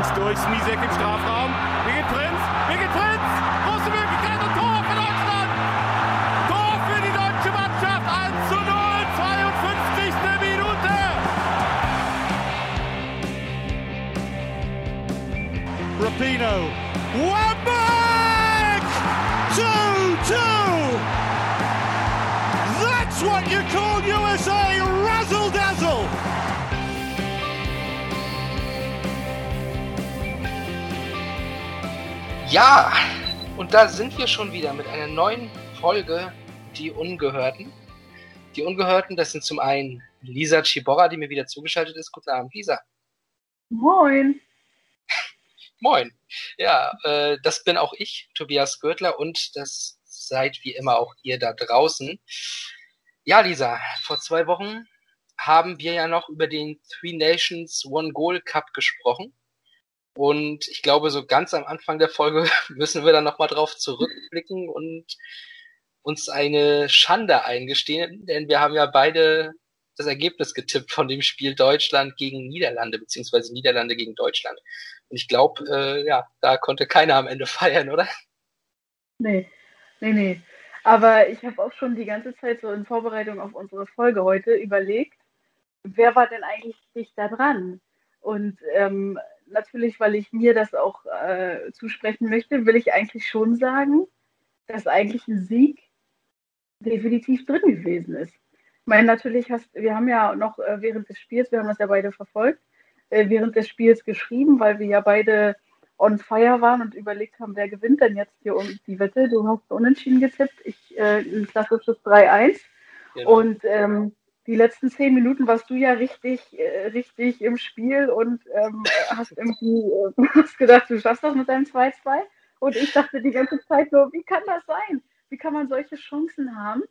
Links durch, Smisek im Strafraum. Birgit Prinz, Birgit Prinz, große Möglichkeit und Tor für Deutschland. Tor für die deutsche Mannschaft, 1 zu 0, 52. Minute. Rapino, Wembeck! Ja, und da sind wir schon wieder mit einer neuen Folge Die Ungehörten. Die Ungehörten, das sind zum einen Lisa Chiborra, die mir wieder zugeschaltet ist. Guten Abend, Lisa. Moin. Moin. Ja, äh, das bin auch ich, Tobias Görtler, und das seid wie immer auch ihr da draußen. Ja, Lisa, vor zwei Wochen haben wir ja noch über den Three Nations One Goal Cup gesprochen. Und ich glaube, so ganz am Anfang der Folge müssen wir dann nochmal drauf zurückblicken und uns eine Schande eingestehen, denn wir haben ja beide das Ergebnis getippt von dem Spiel Deutschland gegen Niederlande, beziehungsweise Niederlande gegen Deutschland. Und ich glaube, äh, ja, da konnte keiner am Ende feiern, oder? Nee, nee, nee. Aber ich habe auch schon die ganze Zeit so in Vorbereitung auf unsere Folge heute überlegt, wer war denn eigentlich dicht da dran? Und ähm, natürlich, weil ich mir das auch äh, zusprechen möchte, will ich eigentlich schon sagen, dass eigentlich ein Sieg definitiv drin gewesen ist. Ich meine, natürlich hast, wir haben ja noch äh, während des Spiels, wir haben das ja beide verfolgt, äh, während des Spiels geschrieben, weil wir ja beide on fire waren und überlegt haben, wer gewinnt denn jetzt hier um die Wette. Du hast unentschieden getippt, ich ein klassisches 3-1. Genau. Und ähm, die letzten zehn Minuten warst du ja richtig, äh, richtig im Spiel und ähm, hast irgendwie äh, hast gedacht, du schaffst das mit deinem 2-2. Und ich dachte die ganze Zeit nur, wie kann das sein? Wie kann man solche Chancen haben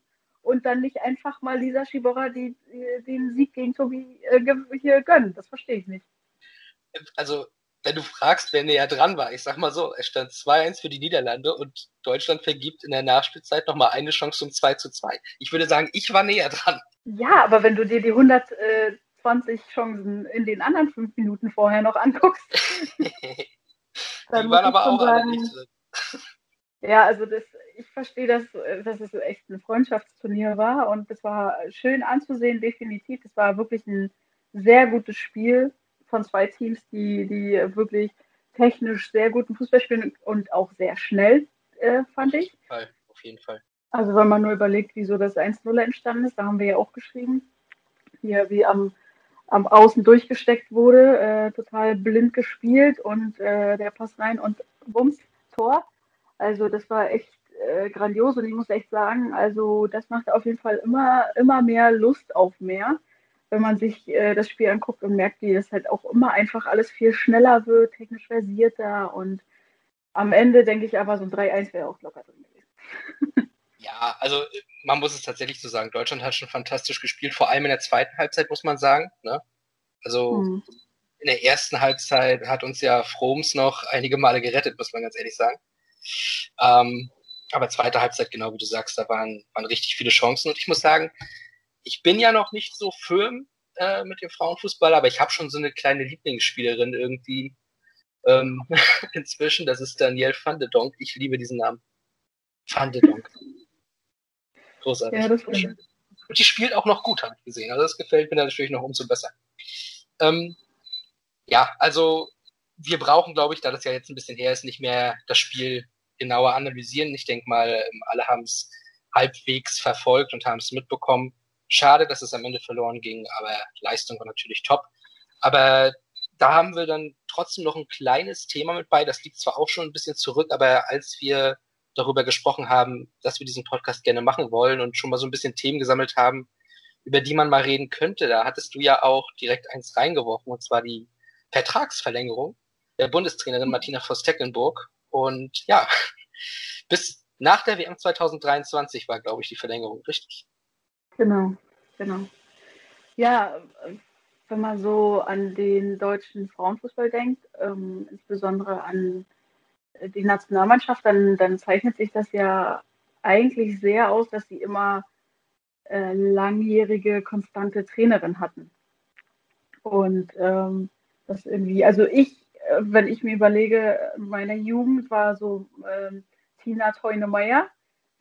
und dann nicht einfach mal Lisa Schibora den Sieg gegen Tobi äh, hier gönnen? Das verstehe ich nicht. Also wenn du fragst, wer näher dran war, ich sag mal so, es stand 2-1 für die Niederlande und Deutschland vergibt in der Nachspielzeit nochmal eine Chance zum 2 2. Ich würde sagen, ich war näher dran. Ja, aber wenn du dir die 120 Chancen in den anderen fünf Minuten vorher noch anguckst, dann die waren aber auch sagen, alle nicht drin. Ja, also das, ich verstehe, dass, dass es echt ein Freundschaftsturnier war und es war schön anzusehen, definitiv. Es war wirklich ein sehr gutes Spiel von zwei Teams, die, die wirklich technisch sehr guten Fußball spielen und auch sehr schnell, äh, fand ich. Auf jeden, Fall, auf jeden Fall. Also wenn man nur überlegt, wieso das 1-0 entstanden ist, da haben wir ja auch geschrieben, wie, wie am, am Außen durchgesteckt wurde, äh, total blind gespielt und äh, der Pass rein und Bums, Tor. Also das war echt äh, grandios und ich muss echt sagen, also das macht auf jeden Fall immer, immer mehr Lust auf mehr wenn man sich äh, das Spiel anguckt und merkt, wie das halt auch immer einfach alles viel schneller wird, technisch versierter und am Ende denke ich aber, so ein 3-1 wäre auch locker drin gewesen. ja, also man muss es tatsächlich so sagen, Deutschland hat schon fantastisch gespielt, vor allem in der zweiten Halbzeit, muss man sagen. Ne? Also mhm. in der ersten Halbzeit hat uns ja Froms noch einige Male gerettet, muss man ganz ehrlich sagen. Ähm, aber zweite Halbzeit, genau wie du sagst, da waren, waren richtig viele Chancen. Und ich muss sagen, ich bin ja noch nicht so firm äh, mit dem Frauenfußball, aber ich habe schon so eine kleine Lieblingsspielerin irgendwie ähm, inzwischen. Das ist Danielle van de Donk. Ich liebe diesen Namen. Van de Donk. Großartig. Ja, das stimmt. Und die spielt auch noch gut, habe ich gesehen. Also das gefällt mir natürlich noch umso besser. Ähm, ja, also wir brauchen, glaube ich, da das ja jetzt ein bisschen her ist, nicht mehr das Spiel genauer analysieren. Ich denke mal, ähm, alle haben es halbwegs verfolgt und haben es mitbekommen. Schade, dass es am Ende verloren ging, aber Leistung war natürlich top. Aber da haben wir dann trotzdem noch ein kleines Thema mit bei. Das liegt zwar auch schon ein bisschen zurück, aber als wir darüber gesprochen haben, dass wir diesen Podcast gerne machen wollen und schon mal so ein bisschen Themen gesammelt haben, über die man mal reden könnte, da hattest du ja auch direkt eins reingeworfen, und zwar die Vertragsverlängerung der Bundestrainerin Martina Voss-Tecklenburg. Und ja, bis nach der WM 2023 war, glaube ich, die Verlängerung, richtig? Genau, genau. Ja, wenn man so an den deutschen Frauenfußball denkt, ähm, insbesondere an die Nationalmannschaft, dann, dann zeichnet sich das ja eigentlich sehr aus, dass sie immer äh, langjährige, konstante Trainerin hatten. Und ähm, das irgendwie, also ich wenn ich mir überlege, meine Jugend war so ähm, Tina Teunemeyer,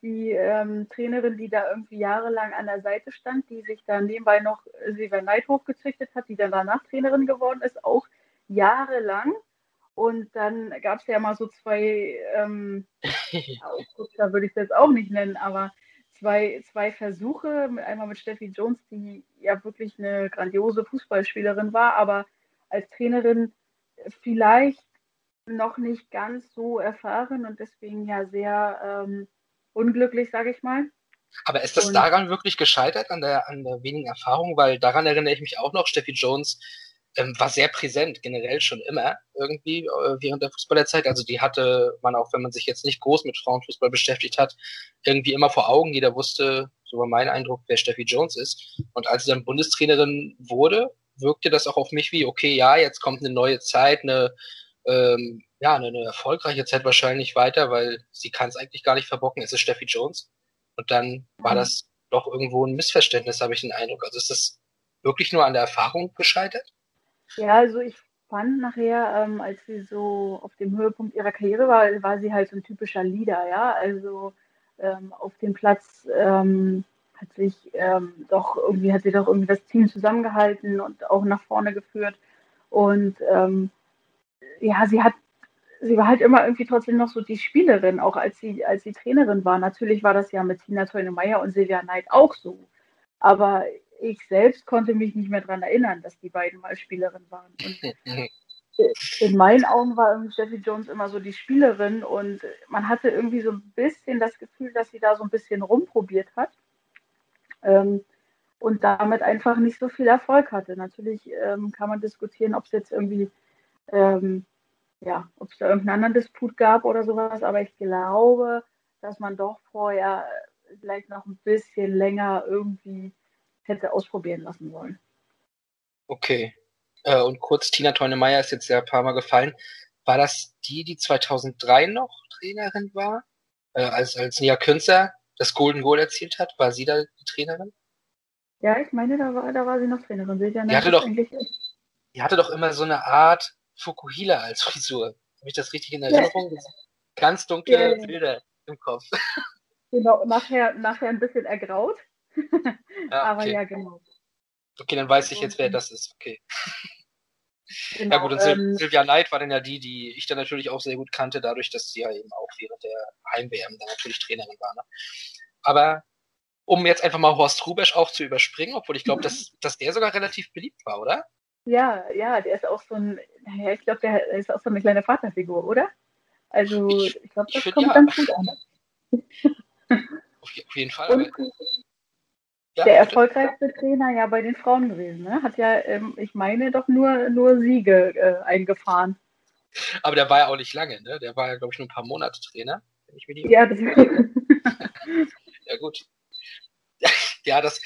die ähm, Trainerin, die da irgendwie jahrelang an der Seite stand, die sich dann nebenbei noch Silvia Neid hochgezüchtet hat, die dann danach Trainerin geworden ist, auch jahrelang. Und dann gab es ja mal so zwei, ähm, da würde ich es jetzt auch nicht nennen, aber zwei, zwei Versuche, einmal mit Steffi Jones, die ja wirklich eine grandiose Fußballspielerin war, aber als Trainerin vielleicht noch nicht ganz so erfahren und deswegen ja sehr ähm, unglücklich, sage ich mal. Aber ist das und, daran wirklich gescheitert, an der, an der wenigen Erfahrung? Weil daran erinnere ich mich auch noch, Steffi Jones ähm, war sehr präsent, generell schon immer irgendwie äh, während der Fußballerzeit. Also die hatte man auch, wenn man sich jetzt nicht groß mit Frauenfußball beschäftigt hat, irgendwie immer vor Augen. Jeder wusste, so war mein Eindruck, wer Steffi Jones ist. Und als sie dann Bundestrainerin wurde, wirkte das auch auf mich wie, okay, ja, jetzt kommt eine neue Zeit, eine, ähm, ja, eine, eine erfolgreiche Zeit wahrscheinlich weiter, weil sie kann es eigentlich gar nicht verbocken, es ist Steffi Jones. Und dann war mhm. das doch irgendwo ein Missverständnis, habe ich den Eindruck. Also ist das wirklich nur an der Erfahrung gescheitert? Ja, also ich fand nachher, ähm, als sie so auf dem Höhepunkt ihrer Karriere war, war sie halt so ein typischer Leader, ja. Also ähm, auf dem Platz ähm, hat sich ähm, doch irgendwie, hat sie doch irgendwie das Team zusammengehalten und auch nach vorne geführt. Und ähm, ja, sie hat, sie war halt immer irgendwie trotzdem noch so die Spielerin, auch als sie, als sie Trainerin war. Natürlich war das ja mit Tina Teune-Meyer und Silvia Neid auch so. Aber ich selbst konnte mich nicht mehr daran erinnern, dass die beiden mal Spielerin waren. Und in meinen Augen war irgendwie Steffi Jones immer so die Spielerin und man hatte irgendwie so ein bisschen das Gefühl, dass sie da so ein bisschen rumprobiert hat ähm, und damit einfach nicht so viel Erfolg hatte. Natürlich ähm, kann man diskutieren, ob es jetzt irgendwie, ähm, ja, ob es da irgendeinen anderen Disput gab oder sowas, aber ich glaube, dass man doch vorher vielleicht noch ein bisschen länger irgendwie hätte ausprobieren lassen wollen. Okay. Äh, und kurz, Tina Teunemeyer ist jetzt ja ein paar Mal gefallen. War das die, die 2003 noch Trainerin war? Äh, als, als Nia Künzer das Golden Goal erzielt hat? War sie da die Trainerin? Ja, ich meine, da war, da war sie noch Trainerin. Sie die, hatte doch, die hatte doch immer so eine Art Fukuhila als Frisur. Habe ich das richtig in Erinnerung? Ja. Ganz dunkle ja, ja. Bilder im Kopf. Genau, nachher, nachher ein bisschen ergraut. Ja, Aber ja, genau. Okay, dann weiß ich jetzt, wer das ist. Okay. Genau, ja gut, und ähm, Silvia Neid war dann ja die, die ich dann natürlich auch sehr gut kannte, dadurch, dass sie ja eben auch während der Heim-WM dann natürlich Trainerin war. Ne? Aber um jetzt einfach mal Horst Rubesch auch zu überspringen, obwohl ich glaube, dass, dass der sogar relativ beliebt war, oder? Ja, ja, der ist auch so ein, ja, ich glaube, der ist auch so eine kleine Vaterfigur, oder? Also, ich, ich glaube, das ich kommt ja. ganz gut an. Auf, auf jeden Fall. Und, ja, der erfolgreichste Trainer ja bei den Frauen gewesen. Ne? Hat ja, ähm, ich meine, doch nur, nur Siege äh, eingefahren. Aber der war ja auch nicht lange, ne? Der war ja, glaube ich, nur ein paar Monate Trainer. Wenn ich mir ja, das ja, gut. Ja, das,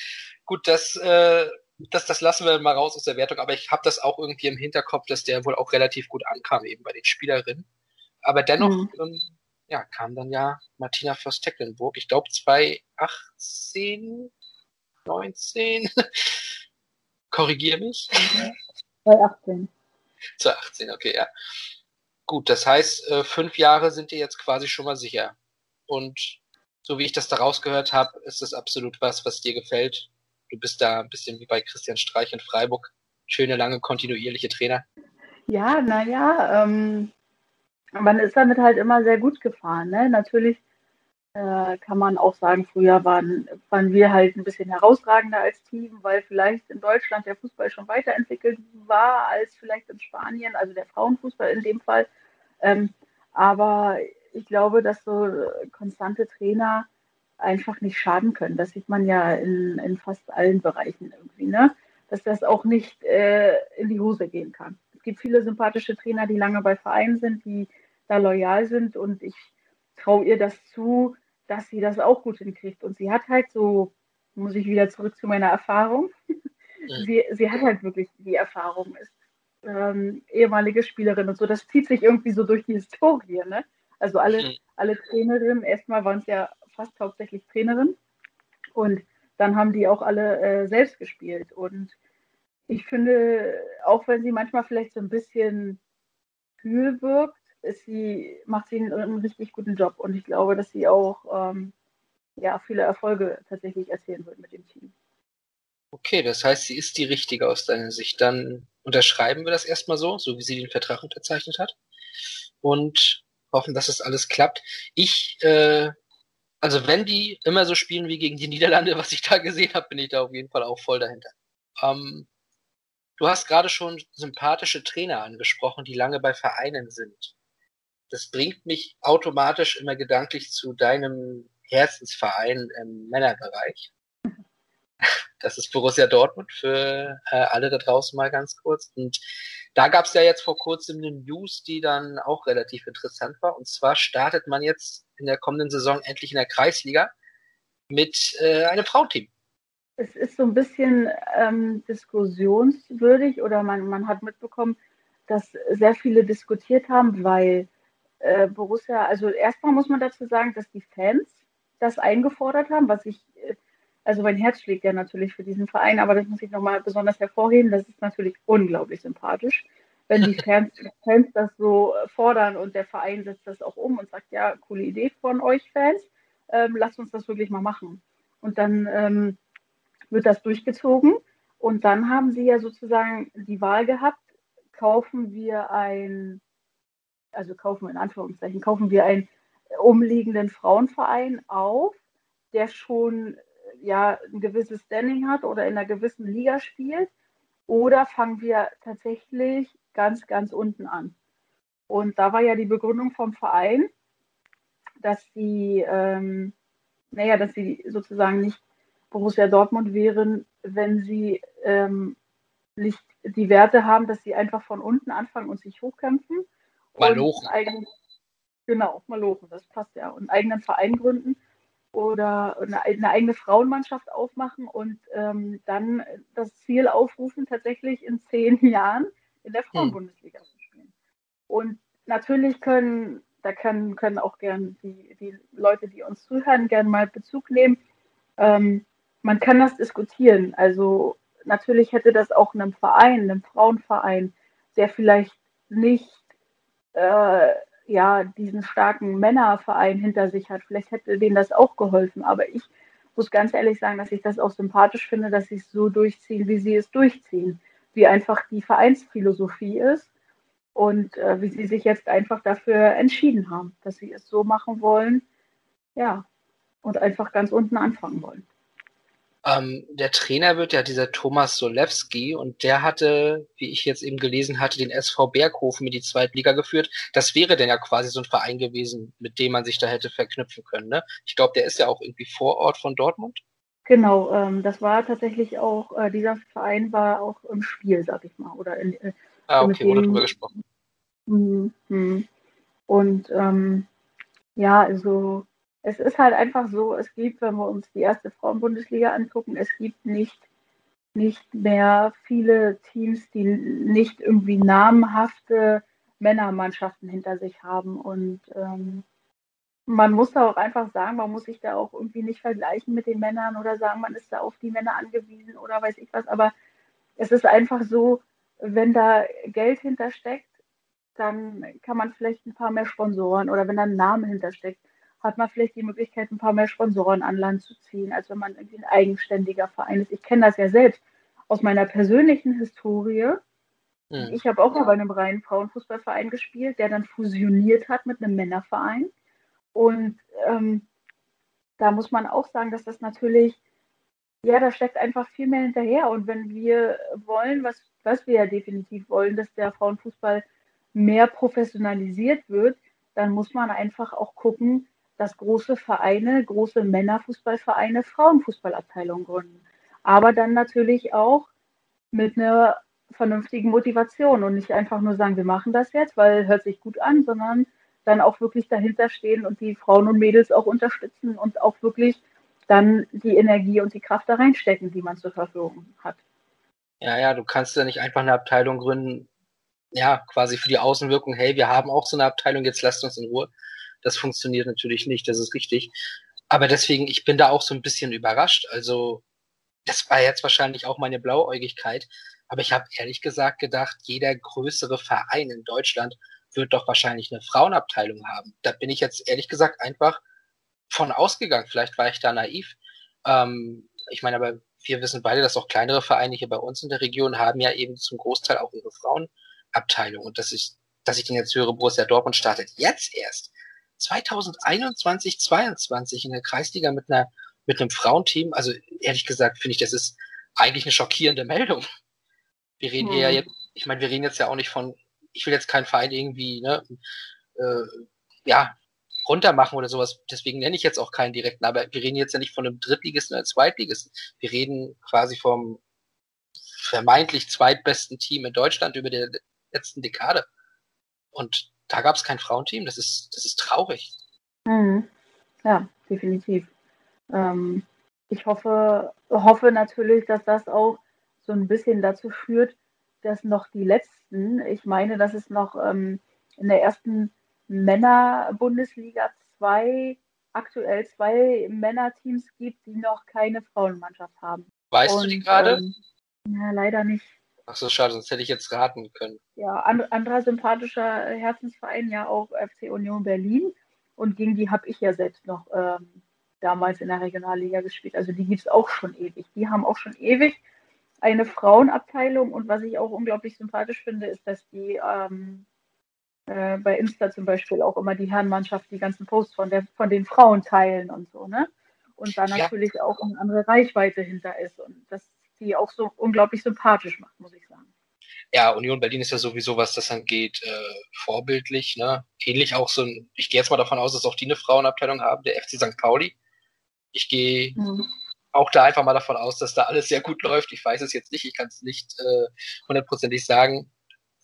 gut, das, äh, das, das lassen wir mal raus aus der Wertung, aber ich habe das auch irgendwie im Hinterkopf, dass der wohl auch relativ gut ankam, eben bei den Spielerinnen. Aber dennoch, mhm. ähm, ja, kam dann ja Martina Fürst-Tecklenburg, ich glaube 2018 19. Korrigier mich. 2018. 2018, okay, ja. Gut, das heißt, äh, fünf Jahre sind dir jetzt quasi schon mal sicher. Und so wie ich das da rausgehört habe, ist das absolut was, was dir gefällt. Du bist da ein bisschen wie bei Christian Streich in Freiburg. Schöne, lange, kontinuierliche Trainer. Ja, naja, ähm, man ist damit halt immer sehr gut gefahren. Ne? Natürlich äh, kann man auch sagen, früher waren, waren wir halt ein bisschen herausragender als Team, weil vielleicht in Deutschland der Fußball schon weiterentwickelt war als vielleicht in Spanien, also der Frauenfußball in dem Fall. Ähm, aber ich glaube, dass so konstante Trainer einfach nicht schaden können. Das sieht man ja in, in fast allen Bereichen irgendwie, ne? dass das auch nicht äh, in die Hose gehen kann. Es gibt viele sympathische Trainer, die lange bei Vereinen sind, die da loyal sind und ich traue ihr das zu, dass sie das auch gut hinkriegt. Und sie hat halt so, muss ich wieder zurück zu meiner Erfahrung, sie, sie hat halt wirklich die Erfahrung, ist ähm, ehemalige Spielerin und so. Das zieht sich irgendwie so durch die Historie. Ne? Also alle, mhm. alle Trainerinnen, erstmal waren es ja fast hauptsächlich Trainerinnen und dann haben die auch alle äh, selbst gespielt. Und ich finde, auch wenn sie manchmal vielleicht so ein bisschen Gefühl wirkt, ist sie, macht sie einen, einen richtig guten Job. Und ich glaube, dass sie auch ähm, ja, viele Erfolge tatsächlich erzielen wird mit dem Team. Okay, das heißt, sie ist die richtige aus deiner Sicht. Dann unterschreiben wir das erstmal so, so wie sie den Vertrag unterzeichnet hat. Und hoffen, dass es das alles klappt. Ich, äh, also wenn die immer so spielen wie gegen die Niederlande, was ich da gesehen habe, bin ich da auf jeden Fall auch voll dahinter. Ähm, du hast gerade schon sympathische Trainer angesprochen, die lange bei Vereinen sind. Das bringt mich automatisch immer gedanklich zu deinem Herzensverein im Männerbereich. Das ist Borussia Dortmund für äh, alle da draußen mal ganz kurz. Und da gab es ja jetzt vor kurzem eine News, die dann auch relativ interessant war. Und zwar startet man jetzt in der kommenden Saison endlich in der Kreisliga mit äh, einem Frauenteam. Es ist so ein bisschen ähm, diskussionswürdig oder man, man hat mitbekommen, dass sehr viele diskutiert haben, weil äh, Borussia, also erstmal muss man dazu sagen, dass die Fans das eingefordert haben, was ich, äh, also mein Herz schlägt ja natürlich für diesen Verein, aber das muss ich nochmal besonders hervorheben, das ist natürlich unglaublich sympathisch, wenn die Fans, Fans das so fordern und der Verein setzt das auch um und sagt, ja, coole Idee von euch Fans, ähm, lasst uns das wirklich mal machen. Und dann ähm, wird das durchgezogen und dann haben sie ja sozusagen die Wahl gehabt, kaufen wir ein, also kaufen in Anführungszeichen, kaufen wir ein umliegenden Frauenverein auf, der schon ja ein gewisses Standing hat oder in einer gewissen Liga spielt, oder fangen wir tatsächlich ganz, ganz unten an. Und da war ja die Begründung vom Verein, dass sie, ähm, naja, dass sie sozusagen nicht Borussia Dortmund wären, wenn sie ähm, nicht die Werte haben, dass sie einfach von unten anfangen und sich hochkämpfen. Malochen. Genau, Malochen, das passt ja. Und einen eigenen Verein gründen oder eine, eine eigene Frauenmannschaft aufmachen und ähm, dann das Ziel aufrufen, tatsächlich in zehn Jahren in der hm. Frauenbundesliga zu spielen. Und natürlich können, da können, können auch gern die, die Leute, die uns zuhören, gern mal Bezug nehmen. Ähm, man kann das diskutieren. Also natürlich hätte das auch einem Verein, einem Frauenverein, der vielleicht nicht äh, ja, diesen starken Männerverein hinter sich hat. Vielleicht hätte denen das auch geholfen. Aber ich muss ganz ehrlich sagen, dass ich das auch sympathisch finde, dass sie es so durchziehen, wie sie es durchziehen. Wie einfach die Vereinsphilosophie ist und äh, wie sie sich jetzt einfach dafür entschieden haben, dass sie es so machen wollen. Ja, und einfach ganz unten anfangen wollen. Ähm, der Trainer wird ja dieser Thomas Solewski und der hatte, wie ich jetzt eben gelesen hatte, den SV Berghofen in die Zweitliga geführt. Das wäre denn ja quasi so ein Verein gewesen, mit dem man sich da hätte verknüpfen können. Ne? Ich glaube, der ist ja auch irgendwie Vorort von Dortmund. Genau, ähm, das war tatsächlich auch, äh, dieser Verein war auch im Spiel, sag ich mal. Oder in, äh, ah, okay, wurde drüber gesprochen. Mhm. Und ähm, ja, also es ist halt einfach so, es gibt, wenn wir uns die erste Frauenbundesliga angucken, es gibt nicht, nicht mehr viele Teams, die nicht irgendwie namhafte Männermannschaften hinter sich haben. Und ähm, man muss da auch einfach sagen, man muss sich da auch irgendwie nicht vergleichen mit den Männern oder sagen, man ist da auf die Männer angewiesen oder weiß ich was. Aber es ist einfach so, wenn da Geld hintersteckt, dann kann man vielleicht ein paar mehr Sponsoren oder wenn da ein Name hintersteckt, hat man vielleicht die Möglichkeit, ein paar mehr Sponsoren an Land zu ziehen, als wenn man irgendwie ein eigenständiger Verein ist. Ich kenne das ja selbst aus meiner persönlichen Historie. Mhm. Ich habe auch mal bei einem reinen Frauenfußballverein gespielt, der dann fusioniert hat mit einem Männerverein. Und ähm, da muss man auch sagen, dass das natürlich, ja, da steckt einfach viel mehr hinterher. Und wenn wir wollen, was, was wir ja definitiv wollen, dass der Frauenfußball mehr professionalisiert wird, dann muss man einfach auch gucken, dass große Vereine, große Männerfußballvereine Frauenfußballabteilungen gründen. Aber dann natürlich auch mit einer vernünftigen Motivation und nicht einfach nur sagen, wir machen das jetzt, weil hört sich gut an, sondern dann auch wirklich dahinter stehen und die Frauen und Mädels auch unterstützen und auch wirklich dann die Energie und die Kraft da reinstecken, die man zur Verfügung hat. Ja, ja, du kannst ja nicht einfach eine Abteilung gründen, ja, quasi für die Außenwirkung, hey, wir haben auch so eine Abteilung, jetzt lasst uns in Ruhe. Das funktioniert natürlich nicht, das ist richtig. Aber deswegen, ich bin da auch so ein bisschen überrascht. Also, das war jetzt wahrscheinlich auch meine Blauäugigkeit. Aber ich habe ehrlich gesagt gedacht, jeder größere Verein in Deutschland wird doch wahrscheinlich eine Frauenabteilung haben. Da bin ich jetzt ehrlich gesagt einfach von ausgegangen. Vielleicht war ich da naiv. Ähm, ich meine, aber wir wissen beide, dass auch kleinere Vereine hier bei uns in der Region haben ja eben zum Großteil auch ihre Frauenabteilung. Und dass ich, dass ich den jetzt höre, Borussia Dortmund startet jetzt erst 2021, 22 in der Kreisliga mit einer mit einem Frauenteam. Also ehrlich gesagt finde ich, das ist eigentlich eine schockierende Meldung. Wir reden hm. hier ja jetzt, ich meine, wir reden jetzt ja auch nicht von, ich will jetzt keinen Verein irgendwie, ne, äh, ja, runtermachen oder sowas. Deswegen nenne ich jetzt auch keinen direkten, aber wir reden jetzt ja nicht von einem Drittligisten oder Zweitligisten. Wir reden quasi vom vermeintlich zweitbesten Team in Deutschland über die letzten Dekade. Und da gab es kein Frauenteam. Das ist, das ist traurig. Mhm. Ja, definitiv. Ähm, ich hoffe, hoffe natürlich, dass das auch so ein bisschen dazu führt, dass noch die letzten, ich meine, dass es noch ähm, in der ersten Männer-Bundesliga zwei, aktuell zwei Männerteams gibt, die noch keine Frauenmannschaft haben. Weißt Und, du die gerade? Ähm, ja, leider nicht. Ach so, schade, sonst hätte ich jetzt raten können. Ja, and, anderer sympathischer Herzensverein ja auch FC Union Berlin. Und gegen die habe ich ja selbst noch ähm, damals in der Regionalliga gespielt. Also die gibt es auch schon ewig. Die haben auch schon ewig eine Frauenabteilung. Und was ich auch unglaublich sympathisch finde, ist, dass die ähm, äh, bei Insta zum Beispiel auch immer die Herrenmannschaft die ganzen Posts von, der, von den Frauen teilen und so, ne? Und da natürlich ja. auch eine andere Reichweite hinter ist und das die auch so unglaublich sympathisch macht, muss ich sagen. Ja, Union Berlin ist ja sowieso, was das angeht, äh, vorbildlich, ne? Ähnlich auch so ein, ich gehe jetzt mal davon aus, dass auch die eine Frauenabteilung haben, der FC St. Pauli. Ich gehe mhm. Auch da einfach mal davon aus, dass da alles sehr gut läuft. Ich weiß es jetzt nicht, ich kann es nicht äh, hundertprozentig sagen.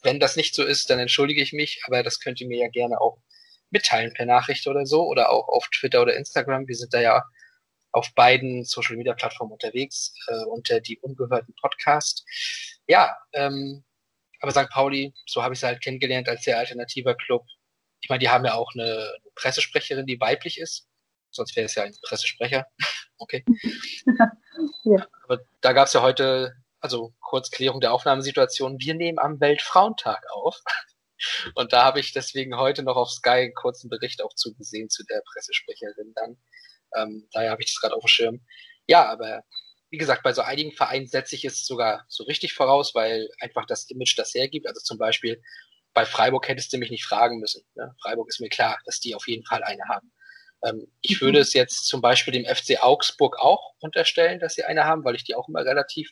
Wenn das nicht so ist, dann entschuldige ich mich, aber das könnt ihr mir ja gerne auch mitteilen per Nachricht oder so oder auch auf Twitter oder Instagram. Wir sind da ja auf beiden Social Media Plattformen unterwegs äh, unter die ungehörten Podcast. Ja, ähm, aber St. Pauli, so habe ich sie halt kennengelernt als sehr alternativer Club. Ich meine, die haben ja auch eine Pressesprecherin, die weiblich ist. Sonst wäre es ja ein Pressesprecher. Okay. ja. Aber da gab es ja heute also kurz Klärung der Aufnahmesituation, wir nehmen am Weltfrauentag auf. Und da habe ich deswegen heute noch auf Sky einen kurzen Bericht auch zugesehen zu der Pressesprecherin dann. Ähm, daher habe ich das gerade auf dem Schirm. Ja, aber wie gesagt, bei so einigen Vereinen setze ich es sogar so richtig voraus, weil einfach das Image das hergibt. Also zum Beispiel bei Freiburg hättest du mich nicht fragen müssen. Ne? Freiburg ist mir klar, dass die auf jeden Fall eine haben. Ähm, ich würde es jetzt zum Beispiel dem FC Augsburg auch unterstellen, dass sie eine haben, weil ich die auch immer relativ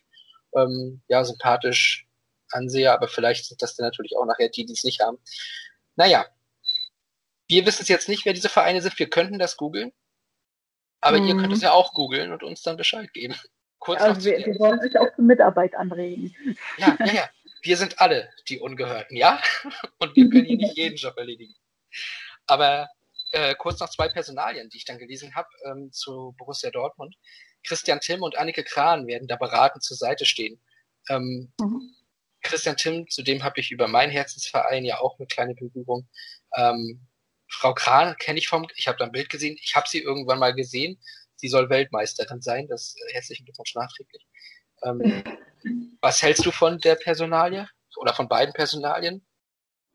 ähm, ja, sympathisch ansehe, aber vielleicht sind das dann natürlich auch nachher die, die es nicht haben. Naja, wir wissen es jetzt nicht, wer diese Vereine sind. Wir könnten das googeln, aber mhm. ihr könnt es ja auch googeln und uns dann Bescheid geben. Kurz also wir, wir wollen euch auch zur Mitarbeit anregen. Ja, ja, ja. Wir sind alle die Ungehörten, ja? Und wir können hier nicht jeden Job erledigen. Aber äh, kurz noch zwei Personalien, die ich dann gelesen habe ähm, zu Borussia Dortmund. Christian Timm und Annike Kran werden da beratend zur Seite stehen. Ähm, mhm. Christian Timm, zu dem habe ich über meinen Herzensverein ja auch eine kleine Berührung. Ähm, Frau Kran kenne ich vom, ich habe da ein Bild gesehen, ich habe sie irgendwann mal gesehen. Sie soll Weltmeisterin sein, das äh, herzlichen Glückwunsch nachträglich. Ähm, was hältst du von der Personalie oder von beiden Personalien?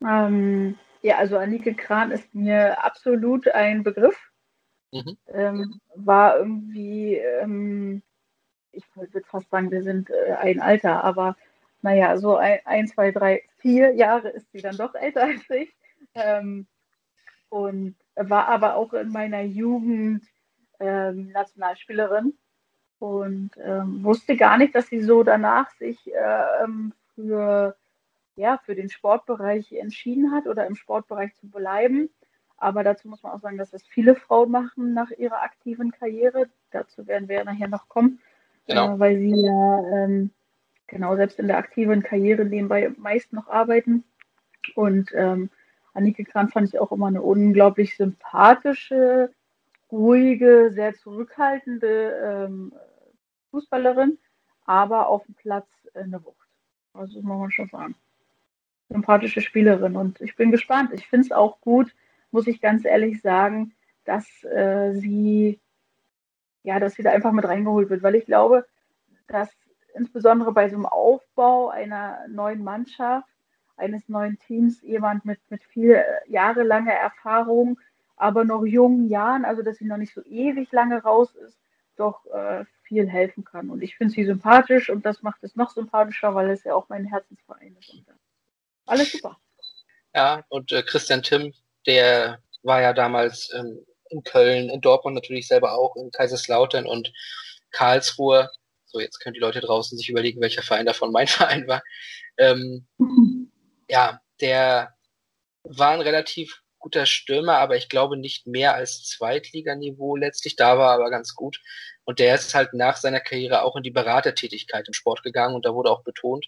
Ähm, ja, also Annike Kran ist mir absolut ein Begriff. Mhm. Ähm, war irgendwie, ähm, ich würde fast sagen, wir sind äh, ein Alter, aber naja, so ein, ein, zwei, drei, vier Jahre ist sie dann doch älter als ich. Ähm, und war aber auch in meiner Jugend ähm, Nationalspielerin und ähm, wusste gar nicht, dass sie so danach sich äh, ähm, für, ja, für den Sportbereich entschieden hat oder im Sportbereich zu bleiben. Aber dazu muss man auch sagen, dass das viele Frauen machen nach ihrer aktiven Karriere. Dazu werden wir nachher noch kommen, genau. äh, weil sie ja ähm, genau selbst in der aktiven Karriere nebenbei meist noch arbeiten. Und ähm, Annike Kran fand ich auch immer eine unglaublich sympathische, ruhige, sehr zurückhaltende ähm, Fußballerin, aber auf dem Platz eine Wucht. Also das muss man schon sagen. Sympathische Spielerin. Und ich bin gespannt. Ich finde es auch gut, muss ich ganz ehrlich sagen, dass äh, sie ja, dass sie da einfach mit reingeholt wird, weil ich glaube, dass insbesondere bei so einem Aufbau einer neuen Mannschaft eines neuen Teams jemand mit, mit viel äh, jahrelanger Erfahrung, aber noch jungen Jahren, also dass sie noch nicht so ewig lange raus ist, doch äh, viel helfen kann. Und ich finde sie sympathisch und das macht es noch sympathischer, weil es ja auch mein Herzensverein ist. Und, äh, alles super. Ja, und äh, Christian Timm, der war ja damals ähm, in Köln, in Dortmund natürlich selber auch, in Kaiserslautern und Karlsruhe. So, jetzt können die Leute draußen sich überlegen, welcher Verein davon mein Verein war. Ähm, ja, der war ein relativ guter Stürmer, aber ich glaube nicht mehr als Zweitliganiveau letztlich. Da war er aber ganz gut. Und der ist halt nach seiner Karriere auch in die Beratertätigkeit im Sport gegangen und da wurde auch betont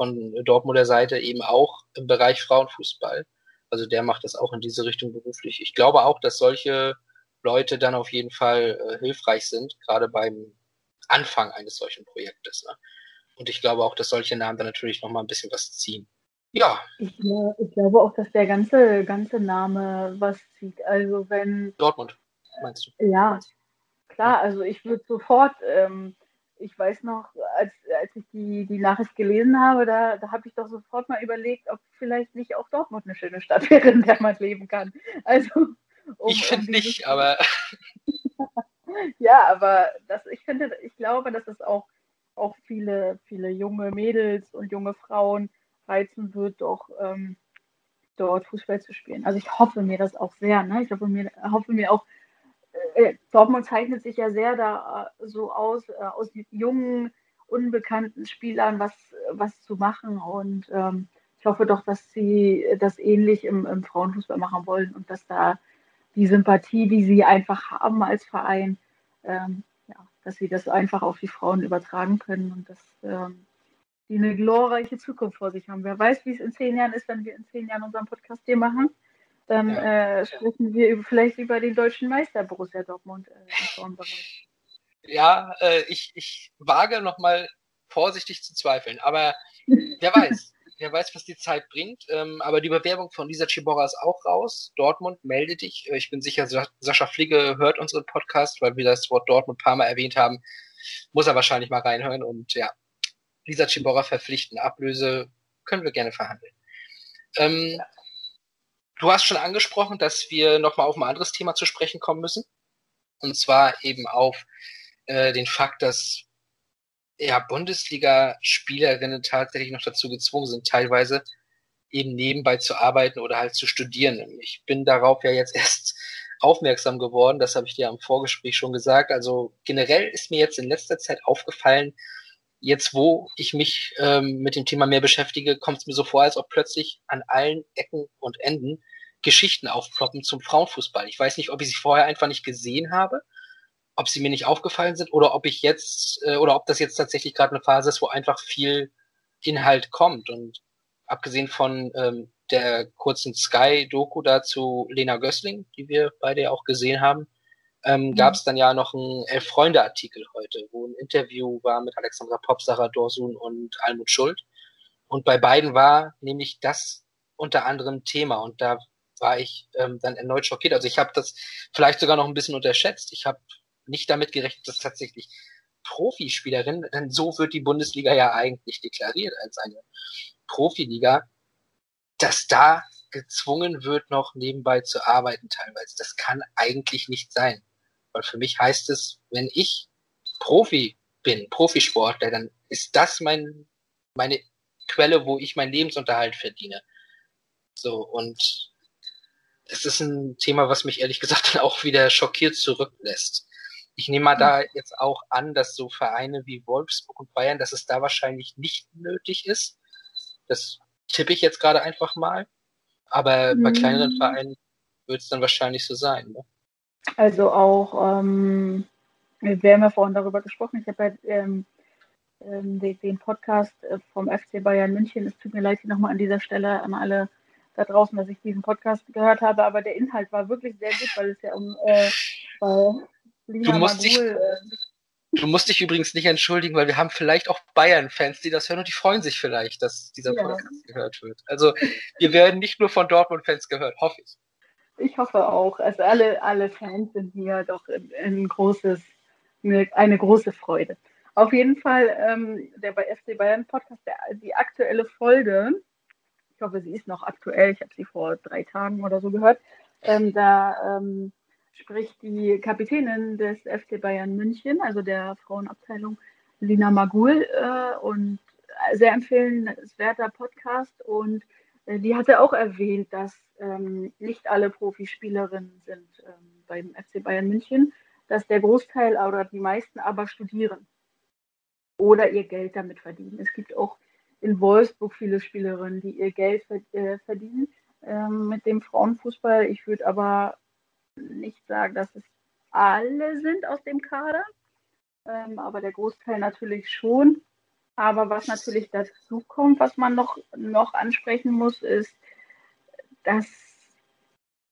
von Dortmunder Seite eben auch im Bereich Frauenfußball. Also der macht das auch in diese Richtung beruflich. Ich glaube auch, dass solche Leute dann auf jeden Fall äh, hilfreich sind, gerade beim Anfang eines solchen Projektes. Ne? Und ich glaube auch, dass solche Namen dann natürlich nochmal ein bisschen was ziehen. Ja. Ich, ich, glaube auch, dass der ganze, ganze Name was zieht. Also wenn. Dortmund, meinst du? Ja, klar. Also ich würde sofort, ähm, ich weiß noch, als, als ich die, die Nachricht gelesen habe, da, da habe ich doch sofort mal überlegt, ob vielleicht nicht auch Dortmund eine schöne Stadt wäre, in der man leben kann. Also. Um, ich finde um nicht, aber. ja, aber das, ich finde, ich glaube, dass es auch, auch viele, viele junge Mädels und junge Frauen reizen wird, doch ähm, dort Fußball zu spielen. Also ich hoffe mir das auch sehr. Ne? Ich hoffe mir, hoffe mir auch, äh, Dortmund zeichnet sich ja sehr da äh, so aus, äh, aus jungen, unbekannten Spielern was, was zu machen. Und ähm, ich hoffe doch, dass sie das ähnlich im, im Frauenfußball machen wollen und dass da die Sympathie, die sie einfach haben als Verein, ähm, ja, dass sie das einfach auf die Frauen übertragen können und dass ähm, die eine glorreiche Zukunft vor sich haben. Wer weiß, wie es in zehn Jahren ist, wenn wir in zehn Jahren unseren Podcast hier machen. Dann ja. äh, sprechen wir über, vielleicht über den deutschen Meister Borussia Dortmund äh, im Frauenbereich. Ja, äh, ich, ich wage nochmal vorsichtig zu zweifeln, aber wer weiß. wer weiß, was die Zeit bringt. Ähm, aber die Bewerbung von Lisa Ciborra ist auch raus. Dortmund, melde dich. Äh, ich bin sicher, Sascha Fligge hört unseren Podcast, weil wir das Wort Dortmund ein paar Mal erwähnt haben. Muss er wahrscheinlich mal reinhören. Und ja, Lisa Ciborra verpflichten. Ablöse können wir gerne verhandeln. Ähm, ja. Du hast schon angesprochen, dass wir nochmal auf ein anderes Thema zu sprechen kommen müssen. Und zwar eben auf äh, den Fakt, dass ja, Bundesliga-Spielerinnen tatsächlich noch dazu gezwungen sind, teilweise eben nebenbei zu arbeiten oder halt zu studieren. Ich bin darauf ja jetzt erst aufmerksam geworden, das habe ich dir am Vorgespräch schon gesagt. Also generell ist mir jetzt in letzter Zeit aufgefallen, jetzt wo ich mich ähm, mit dem Thema mehr beschäftige, kommt es mir so vor, als ob plötzlich an allen Ecken und Enden Geschichten aufploppen zum Frauenfußball. Ich weiß nicht, ob ich sie vorher einfach nicht gesehen habe, ob sie mir nicht aufgefallen sind oder ob ich jetzt äh, oder ob das jetzt tatsächlich gerade eine Phase ist, wo einfach viel Inhalt kommt. Und abgesehen von ähm, der kurzen Sky-Doku dazu Lena Gößling, die wir beide ja auch gesehen haben, ähm, mhm. gab es dann ja noch einen Elf-Freunde-Artikel heute, wo ein Interview war mit Alexandra Popp, Sarah Dorsun und Almut Schuld. Und bei beiden war nämlich das unter anderem Thema. Und da war ich ähm, dann erneut schockiert. Also ich habe das vielleicht sogar noch ein bisschen unterschätzt. Ich habe nicht damit gerechnet, dass tatsächlich Profispielerinnen, denn so wird die Bundesliga ja eigentlich deklariert als eine Profiliga, dass da gezwungen wird, noch nebenbei zu arbeiten teilweise. Das kann eigentlich nicht sein. Weil für mich heißt es, wenn ich Profi bin, Profisportler, dann ist das mein, meine Quelle, wo ich meinen Lebensunterhalt verdiene. So, und es ist ein Thema, was mich ehrlich gesagt dann auch wieder schockiert zurücklässt. Ich nehme mal da jetzt auch an, dass so Vereine wie Wolfsburg und Bayern, dass es da wahrscheinlich nicht nötig ist. Das tippe ich jetzt gerade einfach mal. Aber mhm. bei kleineren Vereinen wird es dann wahrscheinlich so sein. Ne? Also auch, ähm, wir haben ja vorhin darüber gesprochen, ich habe ja ähm, ähm, den, Podcast äh, vom FC Bayern München, es tut mir leid hier nochmal an dieser Stelle an alle da draußen, dass ich diesen Podcast gehört habe, aber der Inhalt war wirklich sehr gut, weil es ja um äh, Lina du musst, Magul, dich, äh, du musst dich übrigens nicht entschuldigen, weil wir haben vielleicht auch Bayern-Fans, die das hören und die freuen sich vielleicht, dass dieser ja. Podcast gehört wird. Also wir werden nicht nur von Dortmund-Fans gehört, hoffe ich. Ich hoffe auch. Also alle, alle Fans sind mir doch ein, ein großes, eine, große Freude. Auf jeden Fall ähm, der bei FC Bayern Podcast, der, die aktuelle Folge ich hoffe, sie ist noch aktuell, ich habe sie vor drei Tagen oder so gehört, ähm, da ähm, spricht die Kapitänin des FC Bayern München, also der Frauenabteilung, Lina Magul, äh, und sehr empfehlenswerter Podcast. Und äh, die hatte auch erwähnt, dass ähm, nicht alle Profispielerinnen sind ähm, beim FC Bayern München, dass der Großteil oder die meisten aber studieren oder ihr Geld damit verdienen. Es gibt auch in Wolfsburg viele Spielerinnen, die ihr Geld äh, verdienen ähm, mit dem Frauenfußball. Ich würde aber nicht sagen, dass es alle sind aus dem Kader, ähm, aber der Großteil natürlich schon. Aber was natürlich dazu kommt, was man noch, noch ansprechen muss, ist, dass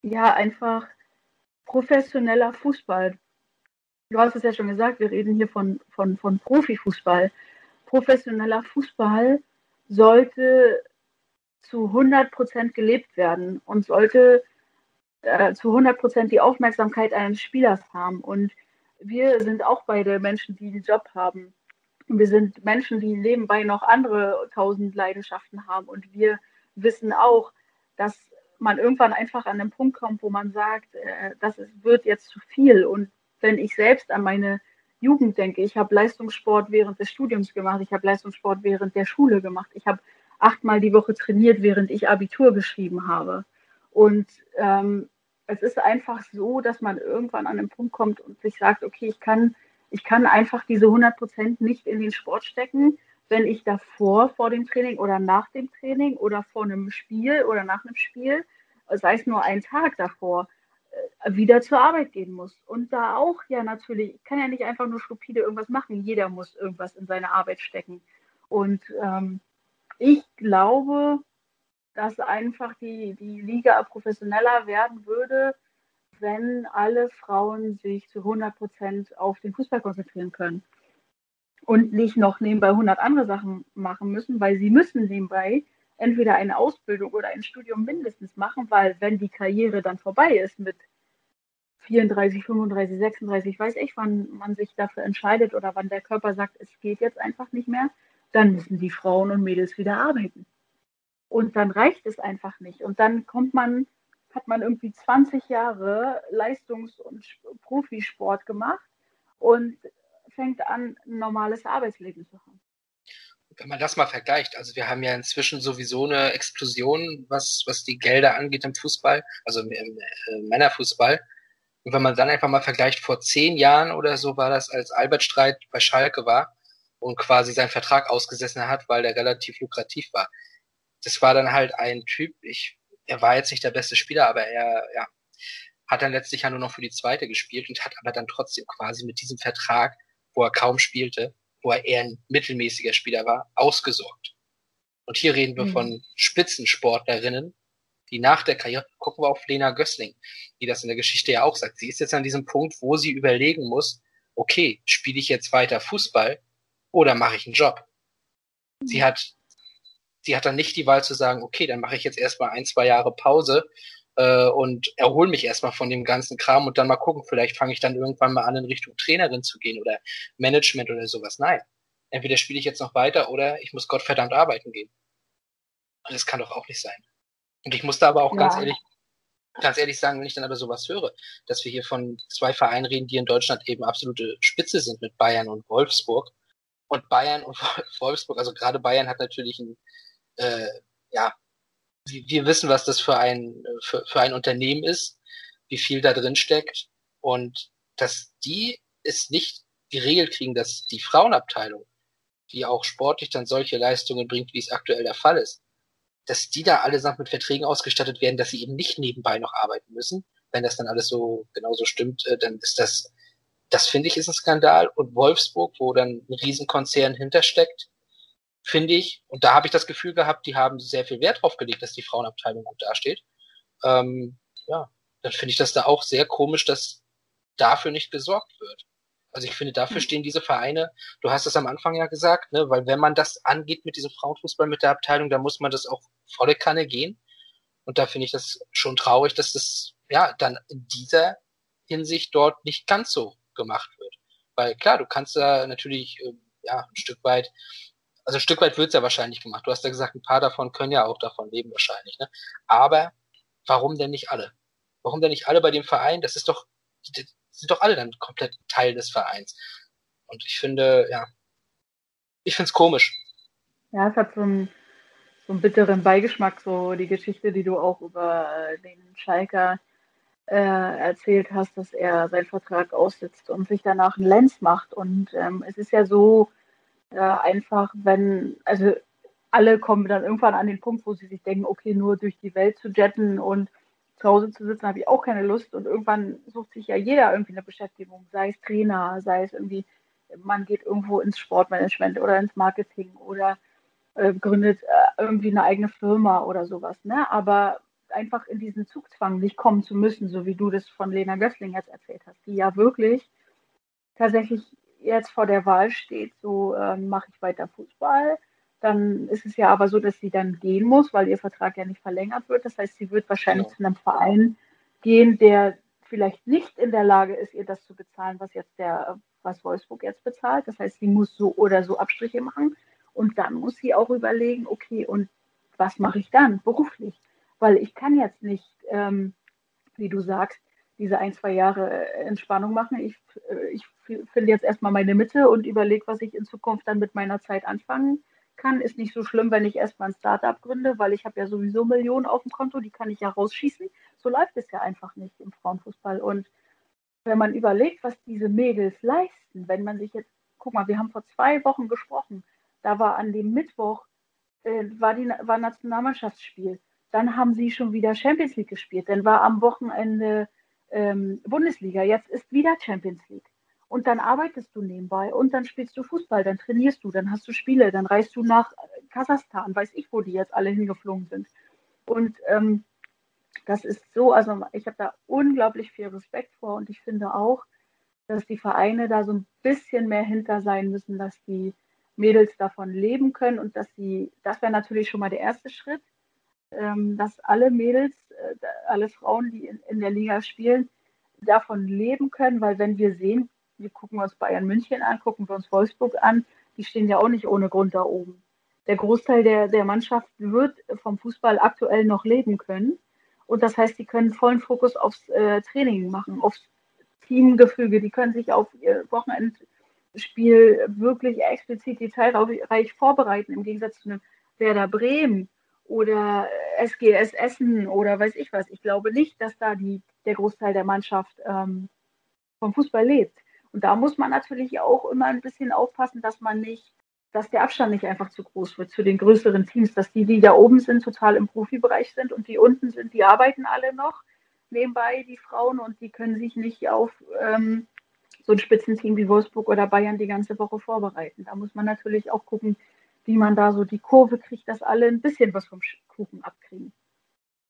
ja einfach professioneller Fußball, du hast es ja schon gesagt, wir reden hier von, von, von Profifußball. Professioneller Fußball sollte zu 100 Prozent gelebt werden und sollte äh, zu 100 Prozent die Aufmerksamkeit eines Spielers haben. Und wir sind auch beide Menschen, die einen Job haben. Wir sind Menschen, die nebenbei noch andere tausend Leidenschaften haben. Und wir wissen auch, dass man irgendwann einfach an den Punkt kommt, wo man sagt, äh, das ist, wird jetzt zu viel. Und wenn ich selbst an meine Jugend denke, ich habe Leistungssport während des Studiums gemacht, ich habe Leistungssport während der Schule gemacht, ich habe achtmal die Woche trainiert, während ich Abitur geschrieben habe. Und ähm, es ist einfach so, dass man irgendwann an den Punkt kommt und sich sagt, okay, ich kann, ich kann einfach diese 100 Prozent nicht in den Sport stecken, wenn ich davor, vor dem Training oder nach dem Training oder vor einem Spiel oder nach einem Spiel, sei es nur einen Tag davor, äh, wieder zur Arbeit gehen muss. Und da auch ja natürlich, ich kann ja nicht einfach nur stupide irgendwas machen. Jeder muss irgendwas in seine Arbeit stecken. Und ähm, ich glaube, dass einfach die, die Liga professioneller werden würde, wenn alle Frauen sich zu 100 Prozent auf den Fußball konzentrieren können und nicht noch nebenbei 100 andere Sachen machen müssen, weil sie müssen nebenbei entweder eine Ausbildung oder ein Studium mindestens machen, weil wenn die Karriere dann vorbei ist mit 34, 35, 36, weiß ich, wann man sich dafür entscheidet oder wann der Körper sagt, es geht jetzt einfach nicht mehr, dann müssen die Frauen und Mädels wieder arbeiten. Und dann reicht es einfach nicht. Und dann kommt man, hat man irgendwie 20 Jahre Leistungs- und Profisport gemacht und fängt an, ein normales Arbeitsleben zu haben. Wenn man das mal vergleicht, also wir haben ja inzwischen sowieso eine Explosion, was, was die Gelder angeht im Fußball, also im, im äh, Männerfußball. Und wenn man dann einfach mal vergleicht, vor zehn Jahren oder so war das, als Albert Streit bei Schalke war und quasi seinen Vertrag ausgesessen hat, weil der relativ lukrativ war. Das war dann halt ein Typ, ich, er war jetzt nicht der beste Spieler, aber er, ja, hat dann letztlich ja nur noch für die zweite gespielt und hat aber dann trotzdem quasi mit diesem Vertrag wo er kaum spielte, wo er eher ein mittelmäßiger Spieler war, ausgesorgt. Und hier reden wir mhm. von Spitzensportlerinnen, die nach der Karriere, gucken wir auf Lena Gössling, die das in der Geschichte ja auch sagt. Sie ist jetzt an diesem Punkt, wo sie überlegen muss, okay, spiele ich jetzt weiter Fußball oder mache ich einen Job? Mhm. Sie hat, sie hat dann nicht die Wahl zu sagen, okay, dann mache ich jetzt erstmal ein, zwei Jahre Pause äh, und erhole mich erstmal von dem ganzen Kram und dann mal gucken, vielleicht fange ich dann irgendwann mal an, in Richtung Trainerin zu gehen oder Management oder sowas. Nein. Entweder spiele ich jetzt noch weiter oder ich muss Gottverdammt arbeiten gehen. Und das kann doch auch nicht sein. Und ich muss da aber auch ja. ganz ehrlich, ganz ehrlich sagen, wenn ich dann aber sowas höre, dass wir hier von zwei Vereinen reden, die in Deutschland eben absolute Spitze sind mit Bayern und Wolfsburg. Und Bayern und Wolfsburg, also gerade Bayern hat natürlich ein, äh, ja, wir wissen, was das für ein, für, für ein Unternehmen ist, wie viel da drin steckt und dass die es nicht geregelt kriegen, dass die Frauenabteilung, die auch sportlich dann solche Leistungen bringt, wie es aktuell der Fall ist, dass die da allesamt mit Verträgen ausgestattet werden, dass sie eben nicht nebenbei noch arbeiten müssen. Wenn das dann alles so genauso stimmt, äh, dann ist das, das finde ich, ist ein Skandal. Und Wolfsburg, wo dann ein Riesenkonzern hintersteckt, finde ich, und da habe ich das Gefühl gehabt, die haben sehr viel Wert drauf gelegt, dass die Frauenabteilung gut dasteht. Ähm, ja, dann finde ich das da auch sehr komisch, dass dafür nicht gesorgt wird. Also ich finde, dafür hm. stehen diese Vereine, du hast es am Anfang ja gesagt, ne, weil wenn man das angeht mit diesem Frauenfußball, mit der Abteilung, dann muss man das auch volle Kanne gehen. Und da finde ich das schon traurig, dass das ja dann in dieser Hinsicht dort nicht ganz so gemacht wird. Weil klar, du kannst da natürlich äh, ja ein Stück weit Also ein Stück weit wird es ja wahrscheinlich gemacht. Du hast ja gesagt, ein paar davon können ja auch davon leben wahrscheinlich. Ne? Aber warum denn nicht alle? Warum denn nicht alle bei dem Verein? Das ist doch, sind doch alle dann komplett Teil des Vereins. Und ich finde, ja, ich finde es komisch. Ja, es hat so einen, so einen bitteren Beigeschmack, so die Geschichte, die du auch über äh, den Schalker äh, erzählt hast, dass er seinen Vertrag aussitzt und sich danach einen Lenz macht. Und ähm, es ist ja so äh, einfach, wenn, also alle kommen dann irgendwann an den Punkt, wo sie sich denken, okay, nur durch die Welt zu jetten und zu Hause zu sitzen, habe ich auch keine Lust. Und irgendwann sucht sich ja jeder irgendwie eine Beschäftigung, sei es Trainer, sei es irgendwie, man geht irgendwo ins Sportmanagement oder ins Marketing oder äh, gründet äh, irgendwie eine eigene Firma oder sowas. Ne? Aber einfach in diesen Zugzwang nicht kommen zu müssen, so wie du das von Lena Gößling jetzt erzählt hast, die ja wirklich tatsächlich jetzt vor der Wahl steht, so äh, mache ich weiter Fußball. Dann ist es ja aber so, dass sie dann gehen muss, weil ihr Vertrag ja nicht verlängert wird. Das heißt, sie wird wahrscheinlich genau. zu einem Verein gehen, der vielleicht nicht in der Lage ist, ihr das zu bezahlen, was jetzt der, was Wolfsburg jetzt bezahlt. Das heißt, sie muss so oder so Abstriche machen. Und dann muss sie auch überlegen, okay, und was mache ich dann beruflich? weil ich kann jetzt nicht, ähm, wie du sagst, diese ein, zwei Jahre äh, Entspannung machen. Ich, äh, ich finde jetzt erstmal meine Mitte und überlege, was ich in Zukunft dann mit meiner Zeit anfangen kann. Ist nicht so schlimm, wenn ich erstmal ein Startup gründe, weil ich habe ja sowieso Millionen auf dem Konto, die kann ich ja rausschießen. So läuft es ja einfach nicht im Frauenfußball. Und wenn man überlegt, was diese Mädels leisten, wenn man sich jetzt, guck mal, wir haben vor zwei Wochen gesprochen, da war an dem Mittwoch, äh, war, die, war Nationalmannschaftsspiel dann haben sie schon wieder Champions League gespielt. Dann war am Wochenende ähm, Bundesliga. Jetzt ist wieder Champions League. Und dann arbeitest du nebenbei und dann spielst du Fußball, dann trainierst du, dann hast du Spiele, dann reist du nach Kasachstan, weiß ich, wo die jetzt alle hingeflogen sind. Und ähm, das ist so, also ich habe da unglaublich viel Respekt vor und ich finde auch, dass die Vereine da so ein bisschen mehr hinter sein müssen, dass die Mädels davon leben können und dass sie, das wäre natürlich schon mal der erste Schritt, ähm, dass alle Mädels, äh, alle Frauen, die in, in der Liga spielen, davon leben können, weil wenn wir sehen, wir gucken uns Bayern München an, gucken wir uns Wolfsburg an, die stehen ja auch nicht ohne Grund da oben. Der Großteil der, der Mannschaft wird vom Fußball aktuell noch leben können. Und das heißt, die können vollen Fokus aufs äh, Training machen, aufs Teamgefüge. Die können sich auf ihr Wochenendspiel wirklich explizit detailreich vorbereiten, im Gegensatz zu einem Werder Bremen, oder SGS Essen oder weiß ich was. Ich glaube nicht, dass da die, der Großteil der Mannschaft ähm, vom Fußball lebt. Und da muss man natürlich auch immer ein bisschen aufpassen, dass man nicht, dass der Abstand nicht einfach zu groß wird zu den größeren Teams, dass die, die da oben sind, total im Profibereich sind und die unten sind, die arbeiten alle noch nebenbei, die Frauen, und die können sich nicht auf ähm, so ein Spitzenteam wie Wolfsburg oder Bayern die ganze Woche vorbereiten. Da muss man natürlich auch gucken, wie man da so die Kurve kriegt, dass alle ein bisschen was vom Kuchen abkriegen.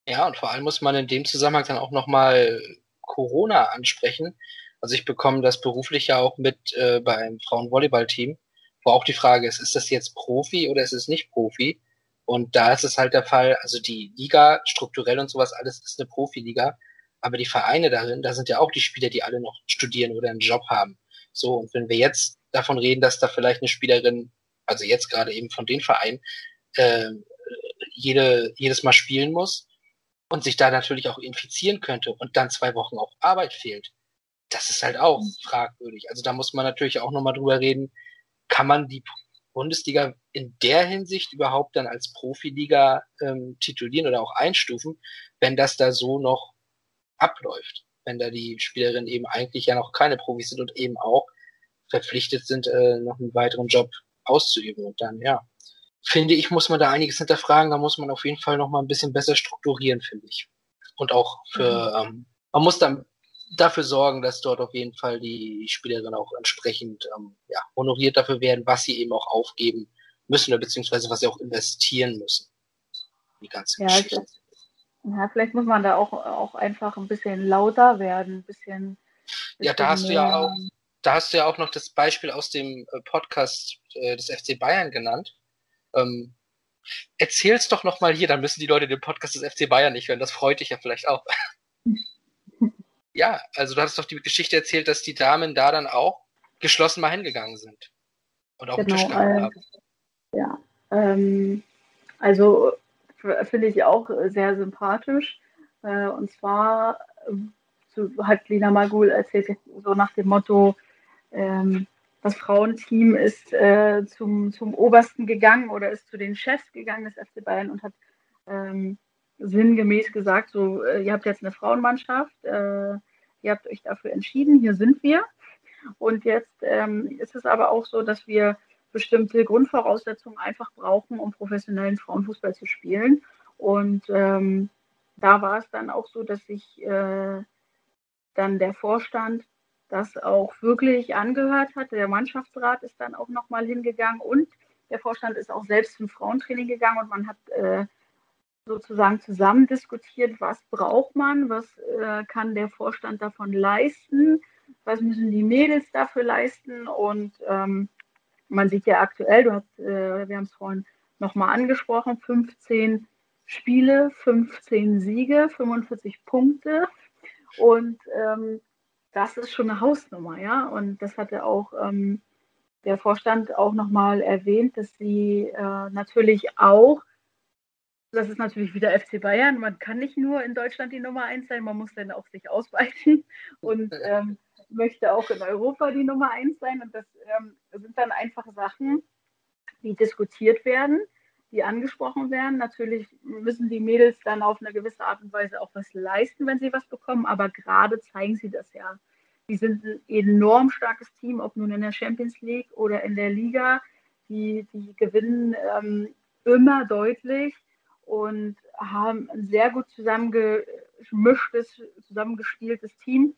Ja, und vor allem muss man in dem Zusammenhang dann auch nochmal Corona ansprechen. Also ich bekomme das beruflich ja auch mit äh, beim Frauenvolleyballteam, wo auch die Frage ist, ist das jetzt Profi oder ist es nicht Profi? Und da ist es halt der Fall, also die Liga strukturell und sowas, alles ist eine Profiliga, aber die Vereine darin, da sind ja auch die Spieler, die alle noch studieren oder einen Job haben. So, und wenn wir jetzt davon reden, dass da vielleicht eine Spielerin also jetzt gerade eben von den Vereinen, äh, jede, jedes Mal spielen muss und sich da natürlich auch infizieren könnte und dann zwei Wochen auch Arbeit fehlt. Das ist halt auch mhm. fragwürdig. Also da muss man natürlich auch nochmal drüber reden, kann man die Bundesliga in der Hinsicht überhaupt dann als Profiliga ähm, titulieren oder auch einstufen, wenn das da so noch abläuft. Wenn da die Spielerinnen eben eigentlich ja noch keine Profis sind und eben auch verpflichtet sind, äh, noch einen weiteren Job auszuüben. Und dann, ja, finde ich, muss man da einiges hinterfragen. Da muss man auf jeden Fall noch mal ein bisschen besser strukturieren, finde ich. Und auch für, mhm. ähm, man muss dann dafür sorgen, dass dort auf jeden Fall die Spielerinnen auch entsprechend ähm, ja, honoriert dafür werden, was sie eben auch aufgeben müssen oder beziehungsweise was sie auch investieren müssen. Die ganze ja, Geschichte. Also, ja, vielleicht muss man da auch, auch einfach ein bisschen lauter werden, ein bisschen. bisschen ja, da hast du ja auch, da hast du ja auch noch das Beispiel aus dem äh, Podcast äh, des FC Bayern genannt. Ähm, erzähl's doch noch mal hier, dann müssen die Leute den Podcast des FC Bayern nicht hören. Das freut dich ja vielleicht auch. ja, also du hattest doch die Geschichte erzählt, dass die Damen da dann auch geschlossen mal hingegangen sind. Und auch genau, Tisch gehabt äh, haben. Ja, ähm, also finde ich auch sehr sympathisch. Äh, und zwar so hat Lina Magul erzählt, so nach dem Motto, ähm, das Frauenteam ist äh, zum, zum Obersten gegangen oder ist zu den Chefs gegangen des FC Bayern und hat ähm, sinngemäß gesagt, so, äh, ihr habt jetzt eine Frauenmannschaft, äh, ihr habt euch dafür entschieden, hier sind wir. Und jetzt ähm, ist es aber auch so, dass wir bestimmte Grundvoraussetzungen einfach brauchen, um professionellen Frauenfußball zu spielen. Und ähm, da war es dann auch so, dass sich äh, dann der Vorstand das auch wirklich angehört hat. Der Mannschaftsrat ist dann auch nochmal hingegangen und der Vorstand ist auch selbst zum Frauentraining gegangen und man hat äh, sozusagen zusammen diskutiert, was braucht man, was äh, kann der Vorstand davon leisten, was müssen die Mädels dafür leisten und ähm, man sieht ja aktuell, du hast, äh, wir haben es vorhin nochmal angesprochen, 15 Spiele, 15 Siege, 45 Punkte und ähm, das ist schon eine Hausnummer, ja. Und das hatte auch ähm, der Vorstand auch nochmal erwähnt, dass sie äh, natürlich auch, das ist natürlich wieder FC Bayern, man kann nicht nur in Deutschland die Nummer eins sein, man muss dann auch sich ausweichen und ähm, möchte auch in Europa die Nummer eins sein. Und das ähm, sind dann einfach Sachen, die diskutiert werden die angesprochen werden. Natürlich müssen die Mädels dann auf eine gewisse Art und Weise auch was leisten, wenn sie was bekommen, aber gerade zeigen sie das ja. Die sind ein enorm starkes Team, ob nun in der Champions League oder in der Liga. Die, die gewinnen ähm, immer deutlich und haben ein sehr gut zusammengemischtes, zusammengespieltes Team.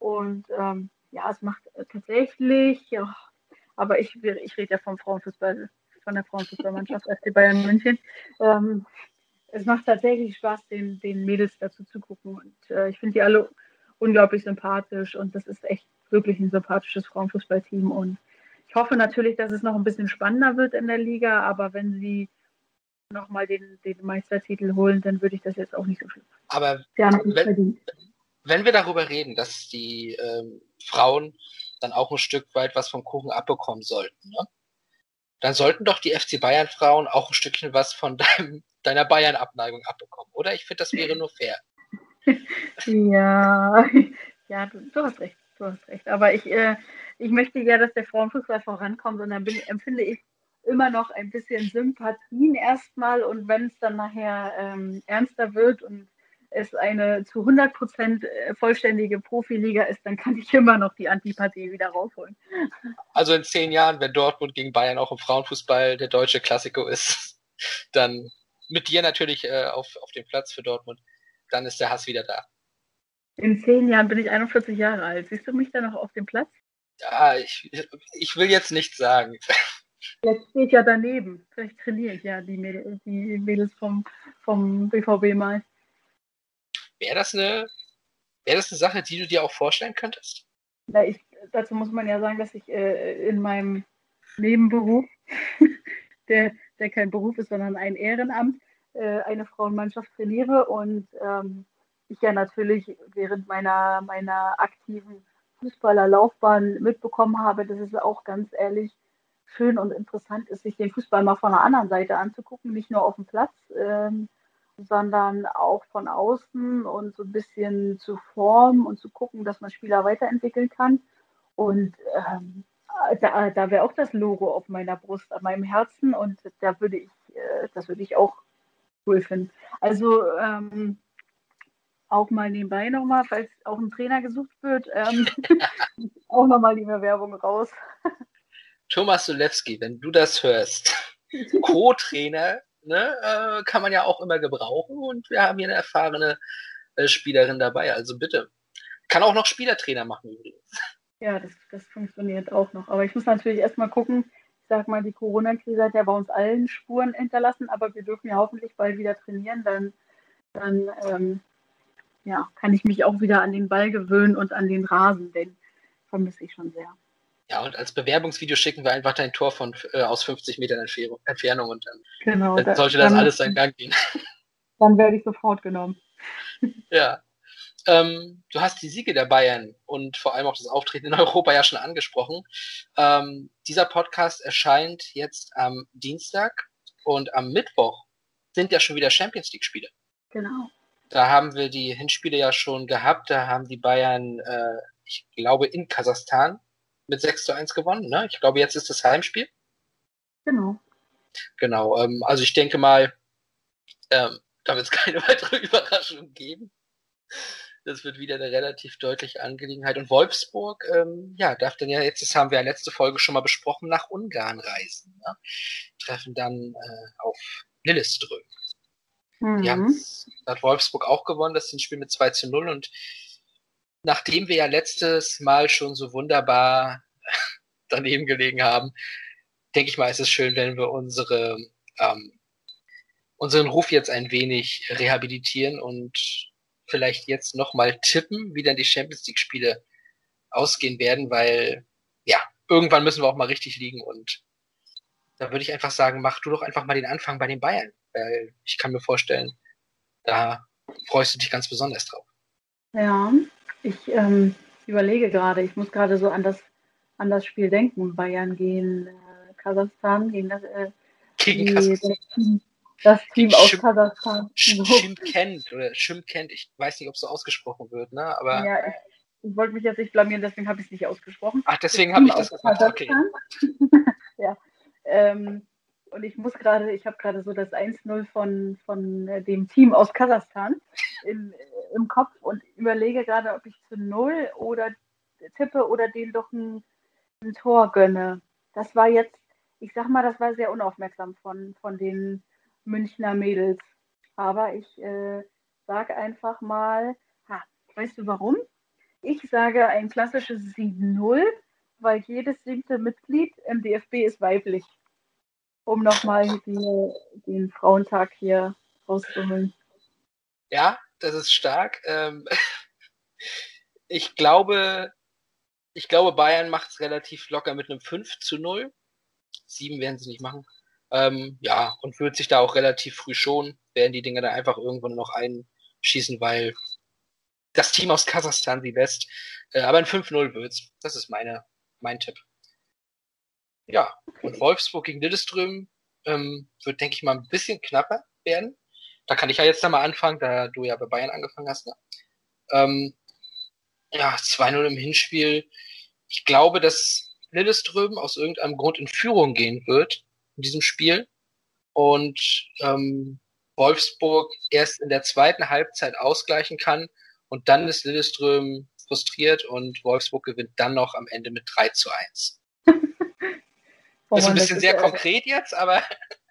Und ähm, ja, es macht tatsächlich, ja, aber ich, ich rede ja vom Frauenfußball, von der Frauenfußballmannschaft FC Bayern München. Ähm, es macht tatsächlich Spaß, den, den Mädels dazu zu gucken. Und äh, ich finde die alle unglaublich sympathisch und das ist echt wirklich ein sympathisches Frauenfußballteam. Und ich hoffe natürlich, dass es noch ein bisschen spannender wird in der Liga, aber wenn sie nochmal den, den Meistertitel holen, dann würde ich das jetzt auch nicht so schlimm. Aber wenn, wenn, wir darüber reden, dass die ähm, Frauen dann auch ein Stück weit was vom Kuchen abbekommen sollten, ne? Dann sollten doch die FC Bayern Frauen auch ein Stückchen was von deinem, deiner Bayern-Abneigung abbekommen, oder? Ich finde, das wäre nur fair. ja, ja, du, du, hast recht, du hast recht. Aber ich, äh, ich möchte ja, dass der Frauenfußball vorankommt und dann bin, empfinde ich immer noch ein bisschen Sympathien erstmal und wenn es dann nachher ähm, ernster wird und es eine zu 100 Prozent äh, vollständige Profiliga ist, dann kann ich immer noch die Antipathie wieder rausholen. Also in zehn Jahren, wenn Dortmund gegen Bayern auch im Frauenfußball der deutsche Klassiker ist, dann mit dir natürlich äh, auf, auf dem Platz für Dortmund, dann ist der Hass wieder da. In zehn Jahren bin ich 41 Jahre alt. Siehst du mich da noch auf dem Platz? Ja, ich, ich will jetzt nichts sagen. Jetzt steht ja daneben. Vielleicht trainiere ich ja die, Mädels, die Mädels vom, vom BVB mal. Wäre das eine, wäre das eine Sache, die du dir auch vorstellen könntest? Na, ich, dazu muss man ja sagen, dass ich äh, in meinem Nebenberuf, der, der kein Beruf ist, sondern ein Ehrenamt, äh, eine Frauenmannschaft trainiere und ähm, ich ja natürlich während meiner, meiner aktiven Fußballerlaufbahn mitbekommen habe, dass es auch ganz ehrlich schön und interessant ist, sich den Fußball mal von der anderen Seite anzugucken, nicht nur auf dem Platz. Ähm, sondern auch von außen und so ein bisschen zu formen und zu gucken, dass man Spieler weiterentwickeln kann. Und ähm, da, da wäre auch das Logo auf meiner Brust, an meinem Herzen und da würde ich, äh, das würde ich auch cool finden. Also ähm, auch mal nebenbei nochmal, falls auch ein Trainer gesucht wird, ähm, auch nochmal die Bewerbung raus. Thomas Sulewski, wenn du das hörst, Co-Trainer ne, äh, kann man ja auch immer gebrauchen und wir haben hier eine erfahrene äh, Spielerin dabei. Also bitte. Kann auch noch Spielertrainer machen übrigens. Ja, das, das funktioniert auch noch. Aber ich muss natürlich erstmal gucken, ich sag mal, die Corona-Krise hat ja bei uns allen Spuren hinterlassen, aber wir dürfen ja hoffentlich bald wieder trainieren, dann, dann ähm, ja, kann ich mich auch wieder an den Ball gewöhnen und an den Rasen, den vermisse ich schon sehr. Ja, und als Bewerbungsvideo schicken wir einfach dein Tor von äh, aus 50 Metern Entfernung und dann, genau, dann sollte das alles seinen Gang gehen. Dann werde ich sofort genommen. Ja. ähm, du hast die Siege der Bayern und vor allem auch das Auftreten in Europa ja schon angesprochen. Ähm, dieser Podcast erscheint jetzt am Dienstag und am Mittwoch sind ja schon wieder Champions League-Spiele. Genau. Da haben wir die Hinspiele ja schon gehabt. Da haben die Bayern, äh, ich glaube, in Kasachstan mit 6 zu 1 gewonnen. Ne? Ich glaube, jetzt ist das Heimspiel. Genau. Genau. Ähm, also ich denke mal, ähm, da wird es keine weitere Überraschung geben. Das wird wieder eine relativ deutliche Angelegenheit. Und Wolfsburg, ähm, ja, darf dann ja jetzt, das haben wir ja letzte Folge schon mal besprochen, nach Ungarn reisen. Ne? Treffen dann äh, auf Lilleström. Mhm. Die haben hat Wolfsburg auch gewonnen, das ist ein Spiel mit 2 zu 0 und nachdem wir ja letztes Mal schon so wunderbar daneben gelegen haben, denke ich mal, ist es schön, wenn wir unsere, ähm, unseren Ruf jetzt ein wenig rehabilitieren und vielleicht jetzt nochmal tippen, wie dann die Champions League Spiele ausgehen werden, weil ja, irgendwann müssen wir auch mal richtig liegen und da würde ich einfach sagen, mach du doch einfach mal den Anfang bei den Bayern, weil ich kann mir vorstellen, da freust du dich ganz besonders drauf. Ja, ich ähm, überlege gerade, ich muss gerade so an das, an das Spiel denken, Bayern gegen äh, Kasachstan, gegen das, äh, gegen die, Kasachstan. Das Team, das Team aus Schim Kasachstan. Schimkent oder Schimkent, ich weiß nicht, ob es so ausgesprochen wird, ne? Aber ja, ich, ich wollte mich jetzt nicht blamieren, deswegen habe ich es nicht ausgesprochen. Ach, deswegen habe ich das gesagt. Okay. ja. Ähm, und ich muss gerade, ich habe gerade so das 1-0 von, von äh, dem Team aus Kasachstan in, im Kopf und überlege gerade, ob ich zu Null oder tippe oder denen doch ein, ein Tor gönne. Das war jetzt, ich sag mal, das war sehr unaufmerksam von, von den Münchner Mädels. Aber ich äh, sage einfach mal, ha, weißt du warum? Ich sage ein klassisches 7-0, weil jedes siebte Mitglied im DFB ist weiblich um nochmal den Frauentag hier rauszuholen. Ja, das ist stark. Ähm, ich glaube, ich glaube, Bayern macht es relativ locker mit einem 5 zu 0. 7 werden sie nicht machen. Ähm, ja, und wird sich da auch relativ früh schon, werden die Dinge da einfach irgendwann noch einschießen, weil das Team aus Kasachstan sie best. Äh, aber ein 5-0 wird's. Das ist meine, mein Tipp. Ja, und Wolfsburg gegen Lilleström ähm, wird, denke ich mal, ein bisschen knapper werden. Da kann ich ja jetzt da mal anfangen, da du ja bei Bayern angefangen hast. Ne? Ähm, ja, 2-0 im Hinspiel. Ich glaube, dass Lilleström aus irgendeinem Grund in Führung gehen wird in diesem Spiel und ähm, Wolfsburg erst in der zweiten Halbzeit ausgleichen kann und dann ist Lilleström frustriert und Wolfsburg gewinnt dann noch am Ende mit 3 zu 1. Oh ist ein bisschen sehr konkret jetzt, aber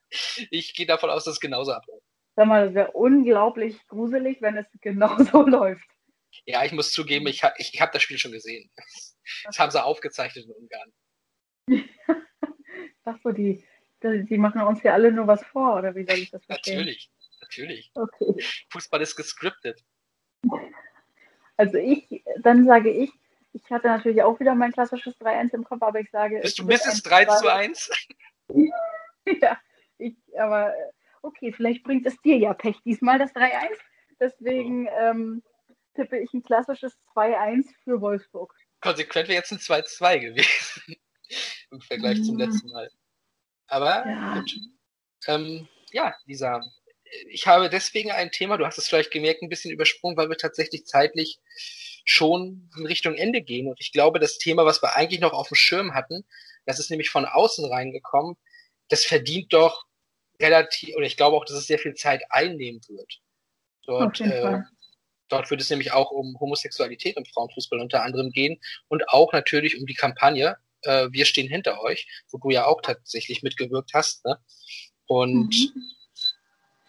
ich gehe davon aus, dass es genauso abläuft. Sag mal, das wäre unglaublich gruselig, wenn es genauso läuft. Ja, ich muss zugeben, ich habe ich, ich hab das Spiel schon gesehen. Das haben sie aufgezeichnet in Ungarn. Ach so, die, die machen uns ja alle nur was vor, oder wie soll ich das verstehen? Natürlich, natürlich. Okay. Fußball ist gescriptet. Also ich, dann sage ich, ich hatte natürlich auch wieder mein klassisches 3-1 im Kopf, aber ich sage. Bist du Mrs. 3 zu 1? ja, ich, aber okay, vielleicht bringt es dir ja Pech diesmal das 3-1. Deswegen ähm, tippe ich ein klassisches 2-1 für Wolfsburg. Konsequent wäre jetzt ein 2-2 gewesen. Im Vergleich mhm. zum letzten Mal. Aber ja. gut. Ähm, ja, Lisa, ich habe deswegen ein Thema, du hast es vielleicht gemerkt, ein bisschen übersprungen, weil wir tatsächlich zeitlich schon in Richtung Ende gehen. Und ich glaube, das Thema, was wir eigentlich noch auf dem Schirm hatten, das ist nämlich von außen reingekommen, das verdient doch relativ, oder ich glaube auch, dass es sehr viel Zeit einnehmen wird. Dort, äh, dort wird es nämlich auch um Homosexualität im Frauenfußball unter anderem gehen und auch natürlich um die Kampagne äh, Wir stehen hinter euch, wo du ja auch tatsächlich mitgewirkt hast. Ne? Und mhm.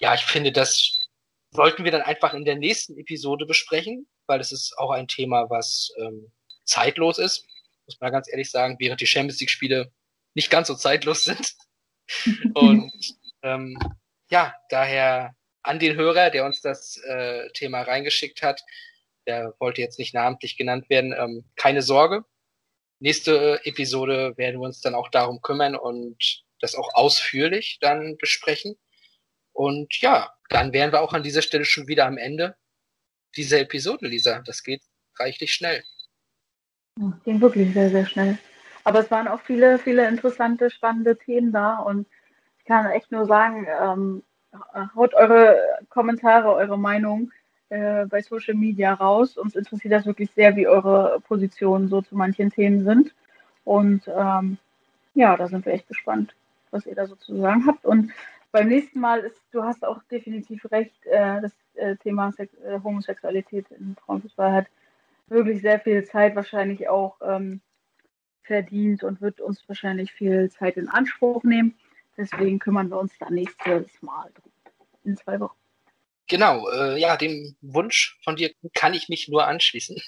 ja, ich finde, das sollten wir dann einfach in der nächsten Episode besprechen, weil es ist auch ein Thema, was ähm, zeitlos ist, muss man ganz ehrlich sagen, während die Champions League-Spiele nicht ganz so zeitlos sind. Und ähm, ja, daher an den Hörer, der uns das äh, Thema reingeschickt hat, der wollte jetzt nicht namentlich genannt werden, ähm, keine Sorge. Nächste Episode werden wir uns dann auch darum kümmern und das auch ausführlich dann besprechen. Und ja, dann wären wir auch an dieser Stelle schon wieder am Ende. diese Episode, Lisa. Das geht reichlich schnell. Ging wirklich sehr, sehr schnell. Aber es waren auch viele, viele interessante, spannende Themen da und ich kann echt nur sagen, ähm, haut eure Kommentare, eure Meinung äh, bei Social Media raus. Uns interessiert das wirklich sehr, wie eure Positionen so zu manchen Themen sind. Und ähm, ja, da sind wir echt gespannt, was ihr da so zu sagen habt. Und beim nächsten Mal ist, du hast auch definitiv recht, äh, das äh, Thema Sex äh, Homosexualität im Frauenfußball hat wirklich sehr viel Zeit wahrscheinlich auch ähm, verdient und wird uns wahrscheinlich viel Zeit in Anspruch nehmen. Deswegen kümmern wir uns da nächstes Mal. In zwei Wochen. Genau, äh, ja, dem Wunsch von dir kann ich mich nur anschließen.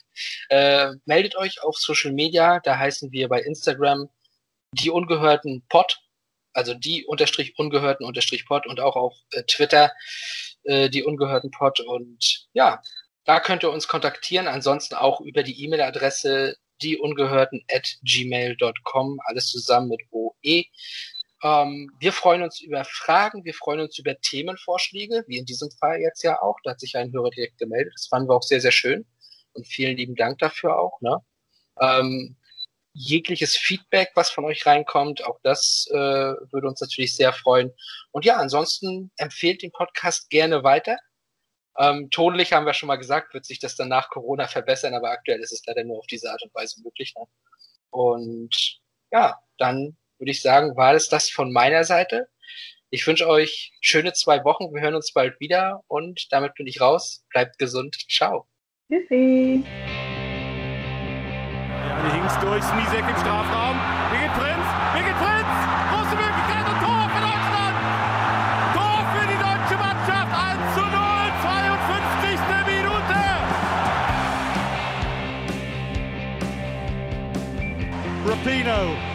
Äh, meldet euch auf Social Media, da heißen wir bei Instagram die ungehörten Pod, also die unterstrich ungehörten unterstrich Pod und auch auf äh, Twitter äh, die ungehörten Pod und ja, da könnt ihr uns kontaktieren, ansonsten auch über die E-Mail-Adresse dieungehörten at gmail.com, alles zusammen mit OE. Ähm, wir freuen uns über Fragen, wir freuen uns über Themenvorschläge, wie in diesem Fall jetzt ja auch. Da hat sich ein Hörer direkt gemeldet. Das fanden wir auch sehr, sehr schön. Und vielen lieben Dank dafür auch. Ne? Ähm, jegliches Feedback, was von euch reinkommt, auch das äh, würde uns natürlich sehr freuen. Und ja, ansonsten empfehlt den Podcast gerne weiter. Ähm, tonlich haben wir schon mal gesagt, wird sich das dann nach Corona verbessern, aber aktuell ist es leider nur auf diese Art und Weise möglich. Ne? Und ja, dann würde ich sagen, war es das von meiner Seite. Ich wünsche euch schöne zwei Wochen. Wir hören uns bald wieder und damit bin ich raus. Bleibt gesund. Ciao. Tschüssi. Ja, die Hinks durch, Smisek im Strafraum. Birgit Prinz, Birgit Prinz, große Möglichkeit und Tor für Deutschland. Tor für die deutsche Mannschaft, 1 zu 0, 52. Minute. Rapino.